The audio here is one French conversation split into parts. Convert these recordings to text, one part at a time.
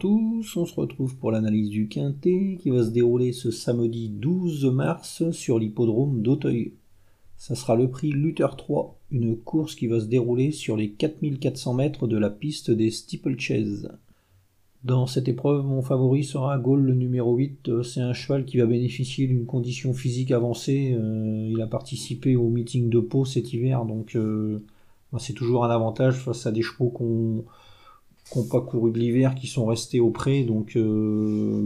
tous, on se retrouve pour l'analyse du Quintet qui va se dérouler ce samedi 12 mars sur l'hippodrome d'Auteuil. Ça sera le prix Luther 3, une course qui va se dérouler sur les 4400 mètres de la piste des steeplechase. Dans cette épreuve, mon favori sera Gaulle le numéro 8. C'est un cheval qui va bénéficier d'une condition physique avancée. Euh, il a participé au meeting de Pau cet hiver, donc euh, bah, c'est toujours un avantage face à des chevaux qu'on n'ont pas couru de l'hiver, qui sont restés au pré, donc euh,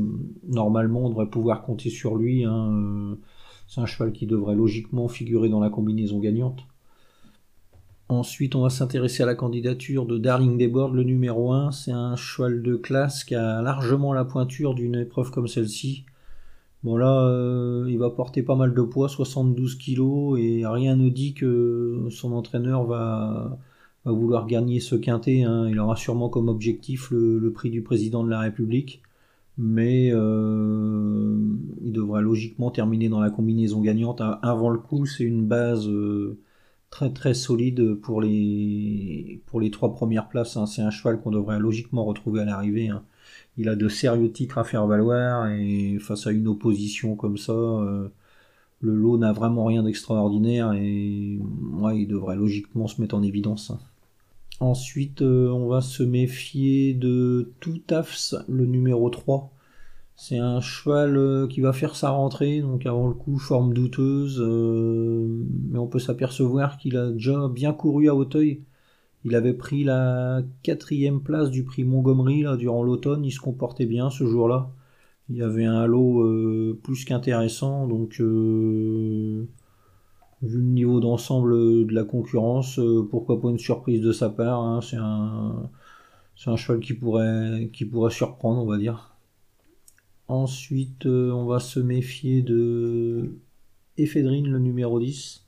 normalement on devrait pouvoir compter sur lui. Hein, euh, c'est un cheval qui devrait logiquement figurer dans la combinaison gagnante. Ensuite, on va s'intéresser à la candidature de Darling Debord, le numéro 1. C'est un cheval de classe qui a largement la pointure d'une épreuve comme celle-ci. Bon là, euh, il va porter pas mal de poids, 72 kg, et rien ne dit que son entraîneur va, va vouloir gagner ce quintet. Hein. Il aura sûrement comme objectif le, prix du président de la République, mais euh, il devrait logiquement terminer dans la combinaison gagnante avant le coup. C'est une base euh, très très solide pour les, pour les trois premières places. Hein. C'est un cheval qu'on devrait logiquement retrouver à l'arrivée. Hein. Il a de sérieux titres à faire valoir et face à une opposition comme ça. Euh, le lot n'a vraiment rien d'extraordinaire et ouais, il devrait logiquement se mettre en évidence. Ensuite, euh, on va se méfier de Toutafs, le numéro 3. C'est un cheval euh, qui va faire sa rentrée, donc avant le coup, forme douteuse, euh, mais on peut s'apercevoir qu'il a déjà bien couru à Hauteuil. Il avait pris la quatrième place du prix Montgomery là, durant l'automne, il se comportait bien ce jour-là. Il avait un lot plus qu'intéressant, donc vu le niveau d'ensemble de la concurrence, euh, pourquoi pas une surprise de sa part. Hein. c'est un, cheval qui pourrait, qui pourrait surprendre, on va dire. Ensuite, euh, on va se méfier de Ephédrine, le numéro 10.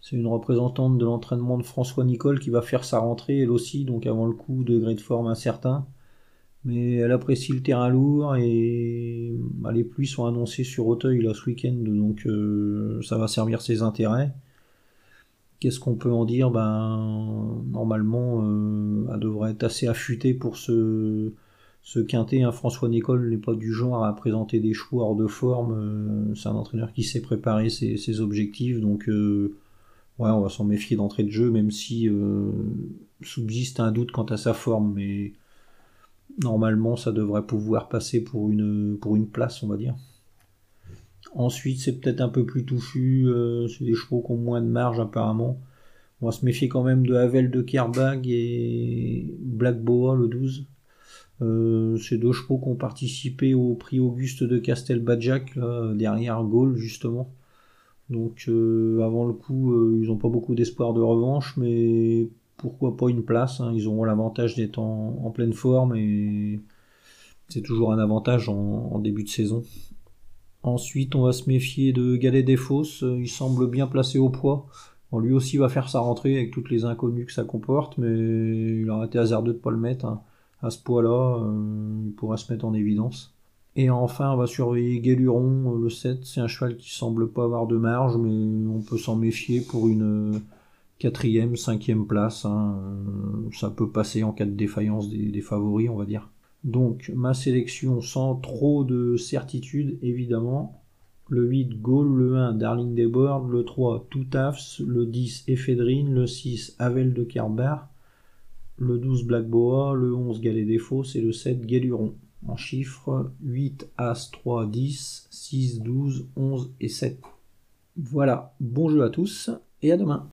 C'est une représentante de l'entraînement de François Nicole qui va faire sa rentrée, elle aussi, donc avant le coup, degré de forme incertain mais elle apprécie le terrain lourd et bah, les pluies sont annoncées sur Auteuil là ce week-end, donc euh, ça va servir ses intérêts. Qu'est-ce qu'on peut en dire? Ben normalement, euh, elle devrait être assez affûtée pour ce, ce quintet. Hein. François Nicole n'est pas du genre à présenter des chevaux hors de forme. Euh, c'est un entraîneur qui sait préparer ses, ses objectifs, donc ouais, on va s'en méfier d'entrée de jeu, même si subsiste un doute quant à sa forme, mais Normalement, ça devrait pouvoir passer pour une, pour une place, on va dire. Ensuite, c'est peut-être un peu plus touffu. Euh, c'est des chevaux qui ont moins de marge, apparemment. On va se méfier quand même de Havel de Kerbag et Black Boa, le 12. Euh, ces deux chevaux qui ont participé au prix Auguste de Castelbadjac, derrière Gaulle, justement. Donc, euh, avant le coup, ils n'ont pas beaucoup d'espoir de revanche, mais pourquoi pas une place. Hein. Ils auront l'avantage d'être en, pleine forme et c'est toujours un avantage en, début de saison. Ensuite, on va se méfier de Galet des Fosses. Il semble bien placé au poids. lui aussi va faire sa rentrée avec toutes les inconnues que ça comporte, mais il aurait été hasardeux de ne pas le mettre. Hein. À ce poids-là, euh, il pourra se mettre en évidence. Et enfin, on va surveiller Galuron, le 7. C'est un cheval qui semble pas avoir de marge, mais on peut s'en méfier pour une quatrième, cinquième place. Hein, euh, ça peut passer en cas de défaillance des, favoris, on va dire. Donc ma sélection sans trop de certitude, évidemment. Le 8 Gaulle, le 1 Darling Debord, le 3 Toutafs, le 10 Ephedrine, le 6 Avel de Kerbar, le 12 Black Boa, le 11 Galet des Fosses et le 7 Guéluron. En chiffres 8, As, 3, 10, 6, 12, 11 et 7. Voilà, bon jeu à tous et à demain.